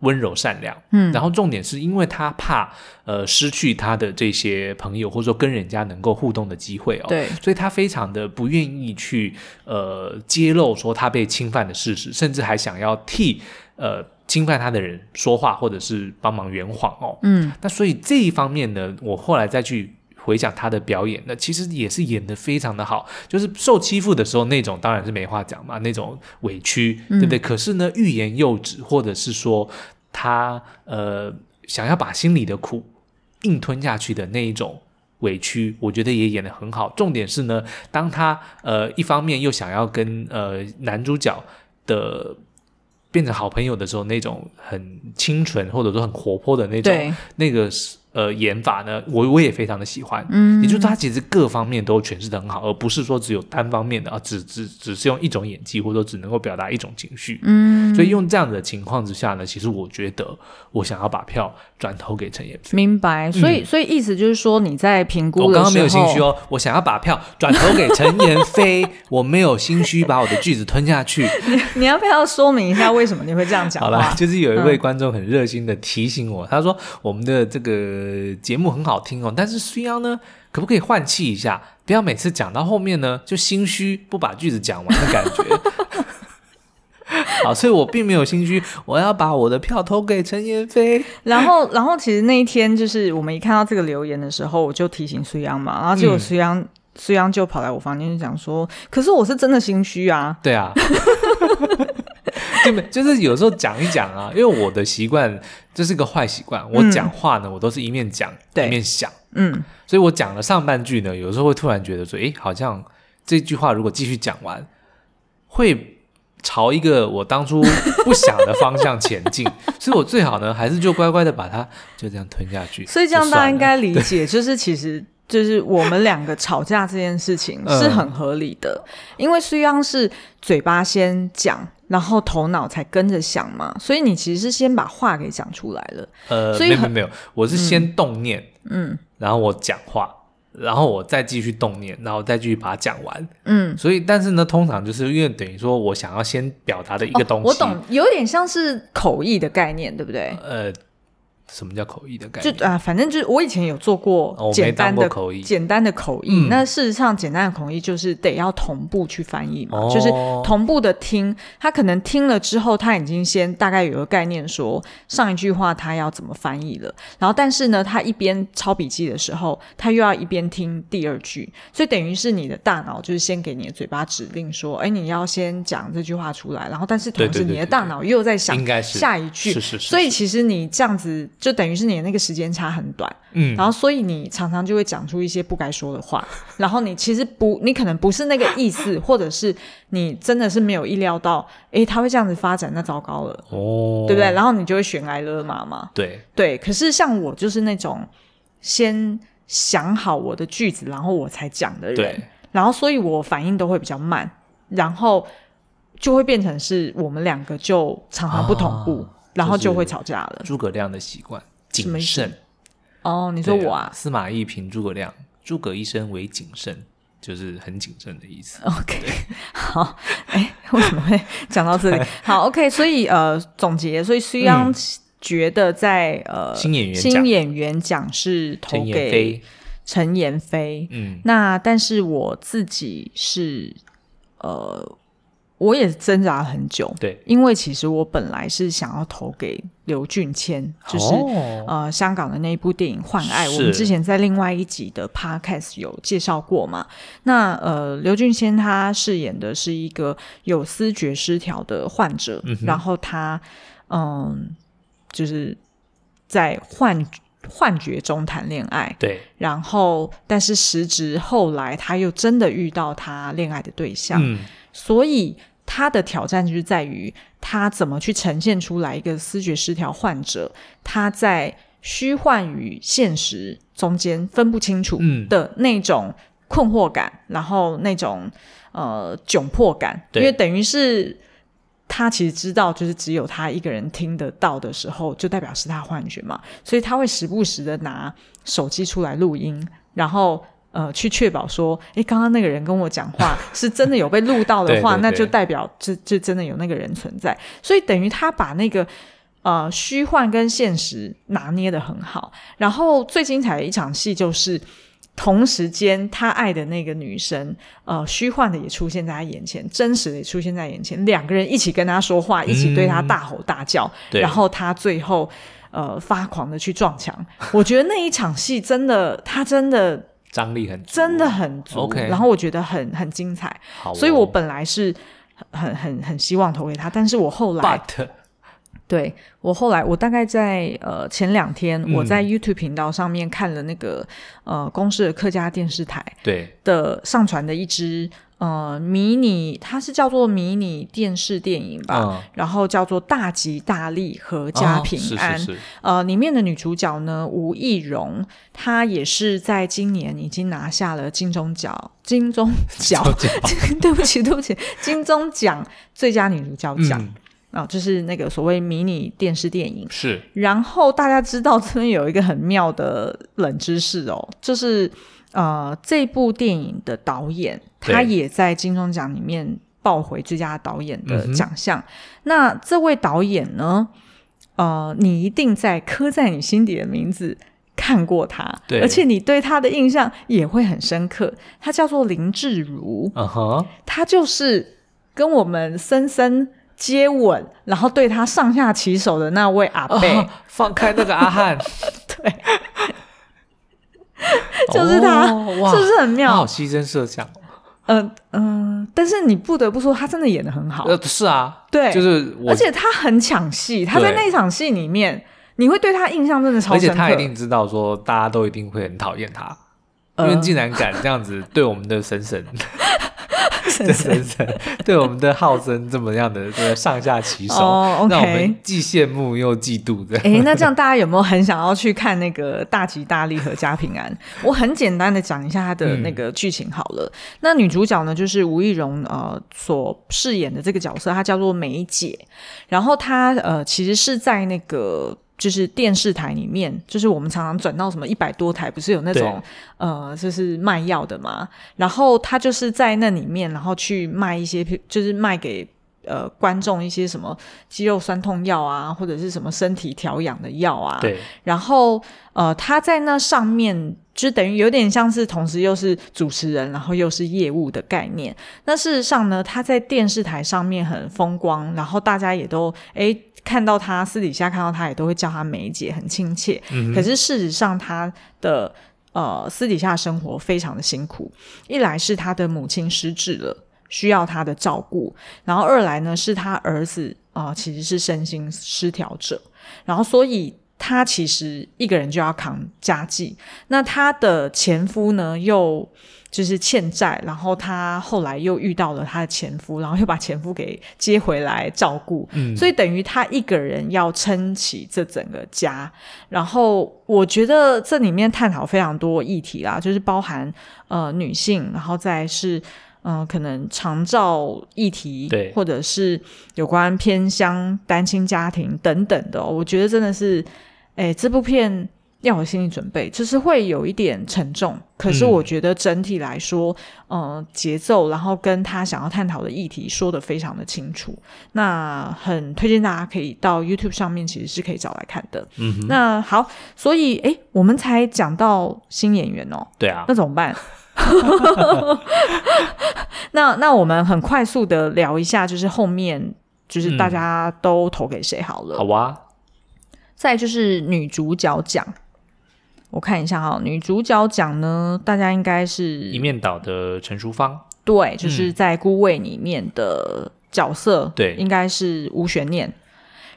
温柔善良，嗯。然后重点是因为她怕呃失去她的这些朋友，或者说跟人家能够互动的机会哦，对。所以她非常的不愿意去呃揭露说她被侵犯的事实，甚至还想要替呃侵犯她的人说话，或者是帮忙圆谎哦，嗯。那所以这一方面呢，我后来再去。回想他的表演，那其实也是演得非常的好。就是受欺负的时候那种，当然是没话讲嘛，那种委屈，对不对？嗯、可是呢，欲言又止，或者是说他呃想要把心里的苦硬吞下去的那一种委屈，我觉得也演得很好。重点是呢，当他呃一方面又想要跟呃男主角的变成好朋友的时候，那种很清纯或者说很活泼的那种，那个是。呃，演法呢，我我也非常的喜欢，嗯，也就是他其实各方面都诠释的很好，而不是说只有单方面的啊，只只只是用一种演技，或者说只能够表达一种情绪，嗯，所以用这样的情况之下呢，其实我觉得我想要把票转投给陈妍霏。明白，所以、嗯、所以意思就是说你在评估我刚刚没有心虚哦，我想要把票转投给陈妍霏，我没有心虚把我的句子吞下去。你你要不要说明一下为什么你会这样讲？好了，就是有一位观众很热心的提醒我，嗯、他说我们的这个。呃，节目很好听哦，但是苏央呢，可不可以换气一下？不要每次讲到后面呢，就心虚，不把句子讲完的感觉。好，所以我并没有心虚，我要把我的票投给陈妍霏。然后，然后其实那一天就是我们一看到这个留言的时候，我就提醒苏央嘛，然后结果苏央，嗯、须央就跑来我房间就讲说，可是我是真的心虚啊。对啊。对，就是有时候讲一讲啊，因为我的习惯这是个坏习惯，我讲话呢，我都是一面讲一面想，嗯，所以我讲了上半句呢，有时候会突然觉得说，诶，好像这句话如果继续讲完，会朝一个我当初不想的方向前进，所以我最好呢，还是就乖乖的把它就这样吞下去。所以这样大家应该理解，就是其实。就是我们两个吵架这件事情是很合理的，嗯、因为虽然是嘴巴先讲，然后头脑才跟着想嘛，所以你其实是先把话给讲出来了。呃，所以没有没有，我是先动念，嗯，然后我讲话，然后我再继续动念，然后再继续把它讲完，嗯。所以，但是呢，通常就是因为等于说我想要先表达的一个东西，哦、我懂，有点像是口译的概念，对不对？呃。什么叫口译的概念？就啊，反正就是我以前有做过简单的、哦、口译，简单的口译。嗯、那事实上，简单的口译就是得要同步去翻译嘛，哦、就是同步的听。他可能听了之后，他已经先大概有个概念，说上一句话他要怎么翻译了。然后，但是呢，他一边抄笔记的时候，他又要一边听第二句，所以等于是你的大脑就是先给你的嘴巴指令说：“哎，你要先讲这句话出来。”然后，但是同时你的大脑又在想下一句，所以其实你这样子。就等于是你的那个时间差很短，嗯，然后所以你常常就会讲出一些不该说的话，然后你其实不，你可能不是那个意思，或者是你真的是没有意料到，诶，他会这样子发展，那糟糕了，哦，对不对？然后你就会悬崖勒马嘛，对。对。可是像我就是那种先想好我的句子，然后我才讲的人，对，然后所以我反应都会比较慢，然后就会变成是我们两个就常常不同步。啊然后就会吵架了。诸葛亮的习惯，谨慎。哦，你说我啊？司马懿评诸葛亮，诸葛一生为谨慎，就是很谨慎的意思。OK，好，哎，为什么会讲到这里？好，OK，所以呃，总结，所以虽然觉得在呃新演员新演员奖是投给陈妍霏，嗯，那但是我自己是呃。我也挣扎很久，对，因为其实我本来是想要投给刘俊谦，就是、哦、呃香港的那一部电影《幻爱》，我们之前在另外一集的 Podcast 有介绍过嘛。那呃，刘俊谦他饰演的是一个有思觉失调的患者，嗯、然后他嗯、呃，就是在幻幻觉中谈恋爱，对，然后但是时值后来他又真的遇到他恋爱的对象，嗯、所以。他的挑战就是在于他怎么去呈现出来一个思觉失调患者，他在虚幻与现实中间分不清楚的那种困惑感，嗯、然后那种呃窘迫感，因为等于是他其实知道，就是只有他一个人听得到的时候，就代表是他幻觉嘛，所以他会时不时的拿手机出来录音，然后。呃，去确保说，诶，刚刚那个人跟我讲话 是真的有被录到的话，对对对，那就代表这这真的有那个人存在。所以等于他把那个呃虚幻跟现实拿捏得很好。然后最精彩的一场戏就是，同时间他爱的那个女生，呃，虚幻的也出现在他眼前，真实的也出现在眼前，两个人一起跟他说话，一起对他大吼大叫，嗯、然后他最后呃发狂的去撞墙。我觉得那一场戏真的，他真的。张力很足，真的很足，Okay. 然后我觉得很很精彩，哦、所以我本来是很很很希望投给他，但是我后来，But. 对，我后来我大概在呃前两天我在 YouTube 频道上面看了那个、嗯、呃公视的客家电视台对的上传的一支。呃，迷你它是叫做迷你电视电影吧，嗯、然后叫做《大吉大利阖家平安》。哦、是是是呃，里面的女主角呢，吴亦蓉，她也是在今年已经拿下了金钟奖，金钟 奖，对不起，对不起，金钟奖最佳女主角奖啊、嗯呃，就是那个所谓迷你电视电影。是。然后大家知道这边有一个很妙的冷知识哦，就是。呃，这部电影的导演他也在金钟奖里面抱回最佳导演的奖项。嗯、那这位导演呢？呃，你一定在刻在你心底的名字看过他，对，而且你对他的印象也会很深刻。他叫做林志儒，嗯哼，他就是跟我们森森接吻，然后对他上下其手的那位阿贝，哦、放开那个阿汉，对。就是他，哦、是不是很妙？好牺牲设想。嗯嗯、但是你不得不说，他真的演的很好。呃，是啊，对，就是，而且他很抢戏，他在那场戏里面，你会对他印象真的超深刻。而且他一定知道说，大家都一定会很讨厌他，呃、因为竟然敢这样子对我们的婶 婶。神神对 我们的浩森这么样的这个上下其手，oh. 让我们既羡慕又嫉妒的。哎，那这样大家有没有很想要去看那个大吉大利和家平安？我很简单的讲一下它的那个剧情好了。嗯、那女主角呢，就是吴亦荣呃所饰演的这个角色，她叫做梅姐。然后她呃其实是在那个。就是电视台里面，就是我们常常转到什么一百多台，不是有那种呃，就是卖药的嘛。然后他就是在那里面，然后去卖一些，就是卖给呃观众一些什么肌肉酸痛药啊，或者是什么身体调养的药啊。对。然后呃，他在那上面就等于有点像是同时又是主持人，然后又是业务的概念。那事实上呢，他在电视台上面很风光，然后大家也都诶看到他，私底下看到他也都会叫他梅姐，很亲切。嗯。可是事实上，他的呃私底下生活非常的辛苦。一来是他的母亲失智了。需要他的照顾，然后二来呢是他儿子啊、呃，其实是身心失调者，然后所以他其实一个人就要扛家计。那她的前夫呢又就是欠债，然后她后来又遇到了她的前夫，然后又把前夫给接回来照顾，嗯，所以等于她一个人要撑起这整个家。然后我觉得这里面探讨非常多议题啦，就是包含呃女性，然后再是。嗯、呃，可能长照议题，对，或者是有关偏乡单亲家庭等等的、哦，我觉得真的是，哎，这部片要有心理准备，就是会有一点沉重。可是我觉得整体来说，嗯、呃，节奏，然后跟他想要探讨的议题说的非常的清楚。那很推荐大家可以到 YouTube 上面，其实是可以找来看的。嗯，那好，所以哎，我们才讲到新演员哦，对啊，那怎么办？那那我们很快速的聊一下，就是后面就是大家都投给谁好了？好啊。再就是女主角奖，我看一下哈，女主角奖呢，大家应该是一面倒的陈淑芳，对，就是在《孤味》里面的角色，对、嗯，应该是无悬念。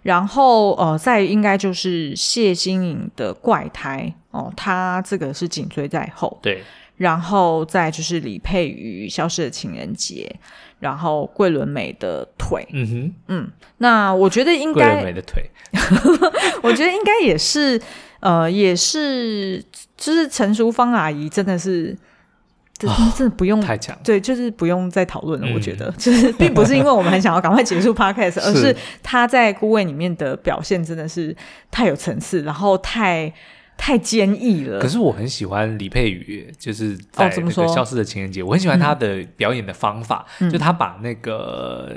然后呃，再应该就是谢欣颖的《怪胎》哦，她这个是紧追在后，对。然后再就是李佩瑜《消失的情人节》，然后桂纶镁的腿，嗯哼，嗯，那我觉得应该桂纶镁的腿，我觉得应该也是，呃，也是，就是陈淑芳阿姨真的是，真的真的不用、哦、太强，对，就是不用再讨论了。嗯、我觉得，就是 并不是因为我们很想要赶快结束 podcast，而是她在孤味里面的表现真的是太有层次，然后太。太坚毅了。可是我很喜欢李佩瑜，就是在那个消失的情人节，哦、我很喜欢他的表演的方法，嗯、就他把那个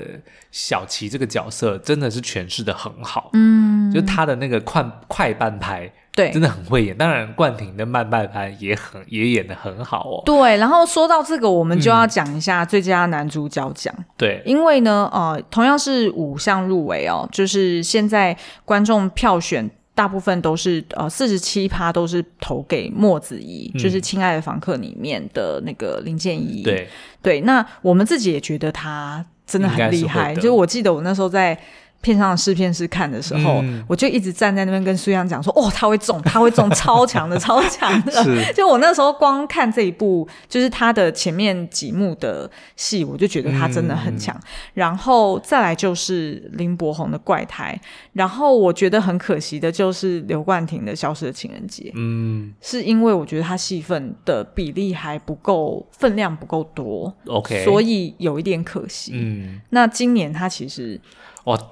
小琪这个角色真的是诠释的很好。嗯，就他的那个快快半拍，对，真的很会演。当然，冠廷的慢半拍也很也演的很好哦。对，然后说到这个，我们就要讲一下最佳男主角奖。对、嗯，因为呢，呃，同样是五项入围哦，就是现在观众票选。大部分都是呃四十七趴都是投给莫子怡，嗯、就是《亲爱的房客》里面的那个林建怡。对对，那我们自己也觉得他真的很厉害。就我记得我那时候在。片上的试片试看的时候，嗯、我就一直站在那边跟苏央讲说：“哦，他会中，他会中，超强的，超强的。是”就我那时候光看这一部，就是他的前面几幕的戏，我就觉得他真的很强。嗯、然后再来就是林柏宏的怪胎，然后我觉得很可惜的就是刘冠廷的消失的情人节。嗯，是因为我觉得他戏份的比例还不够，分量不够多。OK，所以有一点可惜。嗯，那今年他其实哇。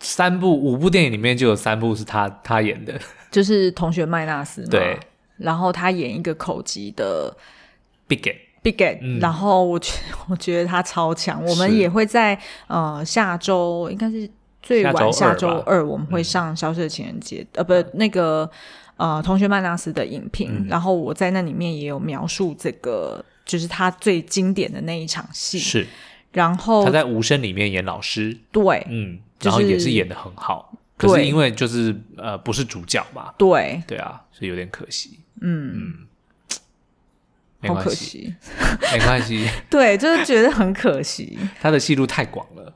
三部五部电影里面就有三部是他他演的，就是同学麦纳斯嘛。对，然后他演一个口级的 Bigot Bigot，嗯，然后我觉我觉得他超强。我们也会在呃下周应该是最晚下周二我们会上《消失的情人节》嗯、呃不那个呃同学麦纳斯的影评，嗯、然后我在那里面也有描述这个就是他最经典的那一场戏。是，然后他在无声里面演老师，对，嗯。然后也是演的很好，可是因为就是呃不是主角嘛，对。对啊，所以有点可惜，嗯。嗯，好可惜，没关系，对，就是觉得很可惜，他的戏路太广了，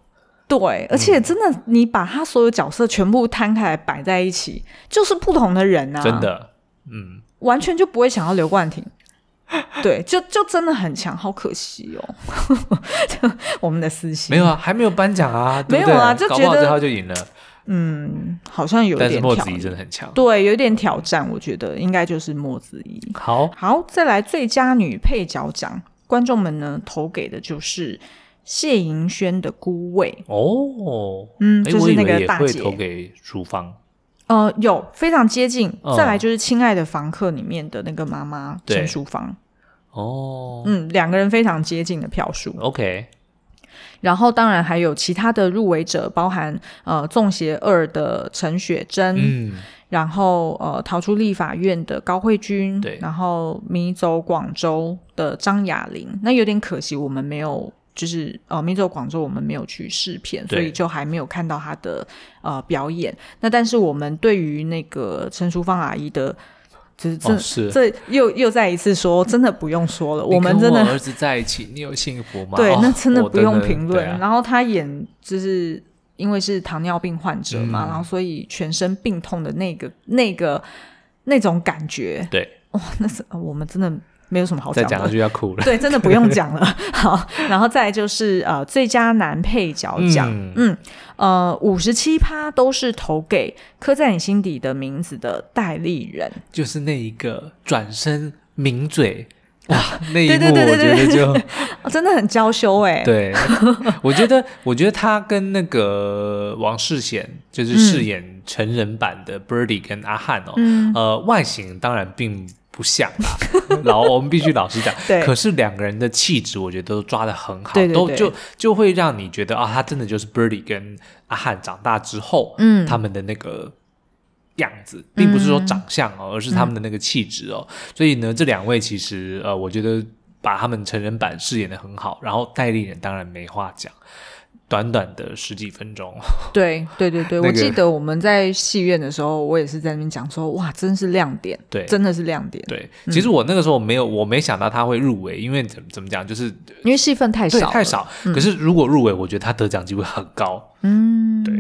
对，而且真的你把他所有角色全部摊开来摆在一起，就是不同的人啊，真的，嗯，完全就不会想要刘冠廷。对，就就真的很强，好可惜哦。就我们的私心没有啊，还没有颁奖啊，对对没有啊，就觉得之后就赢了。嗯，好像有点。但是莫子仪真的很强，对，有点挑战。我觉得应该就是墨子怡。好，好，再来最佳女配角奖，观众们呢投给的就是谢盈萱的《孤味》哦。嗯，就是那个大姐投给淑芳。呃，有非常接近。哦、再来就是《亲爱的房客》里面的那个妈妈陈淑芳。哦，嗯，两个人非常接近的票数。OK。然后当然还有其他的入围者，包含呃《纵邪二》的陈雪贞，嗯，然后呃逃出立法院的高慧君，对，然后迷走广州的张雅玲。那有点可惜，我们没有。就是呃，迷走广州我们没有去试片，所以就还没有看到他的呃表演。那但是我们对于那个陈淑芳阿姨的，就是这、这又又再一次说，真的不用说了。我们真的儿子在一起，你有幸福吗？对，那真的不用评论。然后他演就是因为是糖尿病患者嘛，嗯、然后所以全身病痛的那个那个那种感觉，对，哇，那是我们真的。没有什么好讲的，再讲下去要哭了。对，真的不用讲了。好，然后再就是呃，最佳男配角奖，嗯，嗯呃，五十七趴都是投给刻在你心底的名字的戴立人，就是那一个转身抿嘴 哇，那一幕我觉得就真的很娇羞哎。对，我觉得我觉得他跟那个王世贤就是饰演成人版的 Birdy 跟阿汉哦，嗯、呃，外形当然并。不像啊，然后我们必须老实讲。对。可是两个人的气质，我觉得都抓得很好，对对对，都就就会让你觉得啊，他真的就是 Birdy 跟阿汉长大之后，嗯，他们的那个样子，并不是说长相哦，嗯、而是他们的那个气质哦。嗯、所以呢，这两位其实呃，我觉得把他们成人版饰演的很好。然后戴立人当然没话讲。短短的十几分钟，对对对对，那个、我记得我们在戏院的时候，我也是在那边讲说，哇，真是亮点，对，真的是亮点。对，嗯、其实我那个时候没有，我没想到他会入围，因为怎么怎么讲，就是因为戏份太少，太少。嗯、可是如果入围，我觉得他得奖机会很高。嗯，对。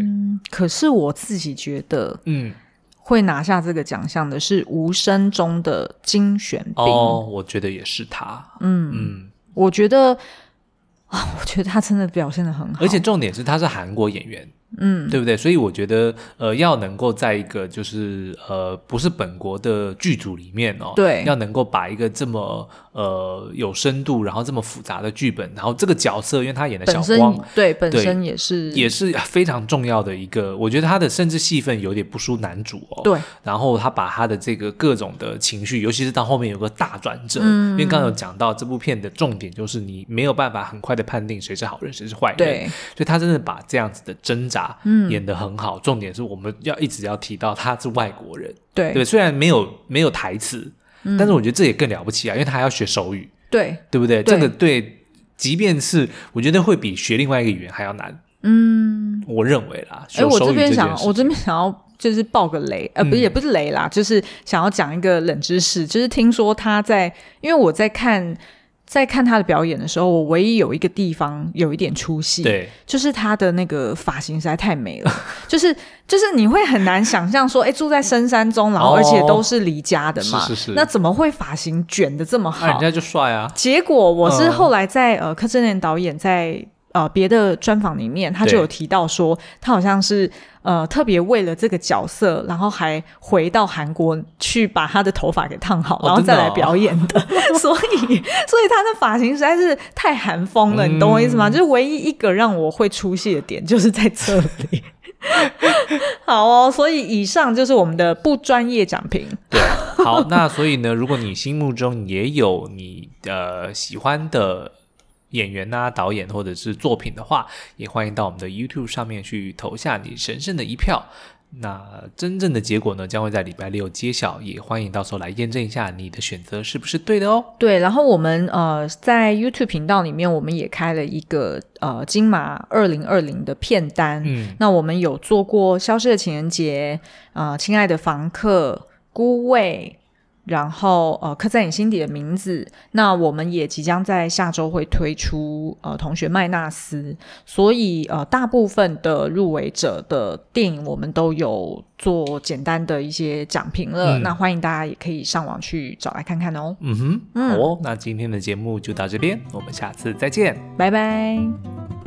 可是我自己觉得，嗯，会拿下这个奖项的是无声中的金玄彬。哦，我觉得也是他。嗯嗯，嗯我觉得。我觉得他真的表现的很好，而且重点是他是韩国演员。嗯，对不对？所以我觉得，呃，要能够在一个就是呃不是本国的剧组里面哦，对，要能够把一个这么呃有深度，然后这么复杂的剧本，然后这个角色，因为他演的小光，对，本身也是也是非常重要的一个，我觉得他的甚至戏份有点不输男主哦，对。然后他把他的这个各种的情绪，尤其是到后面有个大转折，嗯，因为刚刚有讲到这部片的重点就是你没有办法很快的判定谁是好人，谁是坏人，对，所以他真的把这样子的挣扎。嗯，演得很好。重点是我们要一直要提到他是外国人，对对。虽然没有没有台词，嗯、但是我觉得这也更了不起啊，因为他还要学手语，对对不对？对这个对，即便是我觉得会比学另外一个语言还要难。嗯，我认为啦。哎，我这边想，我这边想要就是爆个雷，呃，不是，也不是雷啦，嗯、就是想要讲一个冷知识，就是听说他在，因为我在看。在看他的表演的时候，我唯一有一个地方有一点出戏，对，就是他的那个发型实在太美了，就是就是你会很难想象说，哎，住在深山中，然后而且都是离家的嘛，哦、是是是，那怎么会发型卷的这么好？人家就帅啊！结果我是后来在、嗯、呃柯震年导演在。呃，别的专访里面，他就有提到说，他好像是呃特别为了这个角色，然后还回到韩国去把他的头发给烫好，哦、然后再来表演的。的哦、所以，所以他的发型实在是太韩风了，嗯、你懂我意思吗？就是唯一一个让我会出戏的点，就是在这里。好哦，所以以上就是我们的不专业讲评。对，好，那所以呢，如果你心目中也有你呃喜欢的。演员呐、啊、导演或者是作品的话，也欢迎到我们的 YouTube 上面去投下你神圣的一票。那真正的结果呢，将会在礼拜六揭晓，也欢迎到时候来验证一下你的选择是不是对的哦。对，然后我们呃在 YouTube 频道里面，我们也开了一个呃金马二零二零的片单。嗯，那我们有做过《消失的情人节》呃，《亲爱的房客》、《孤味》。然后，呃，刻在你心底的名字。那我们也即将在下周会推出呃，同学麦纳斯。所以，呃，大部分的入围者的电影，我们都有做简单的一些讲评了。嗯、那欢迎大家也可以上网去找来看看哦。嗯哼，嗯好哦。那今天的节目就到这边，我们下次再见，拜拜。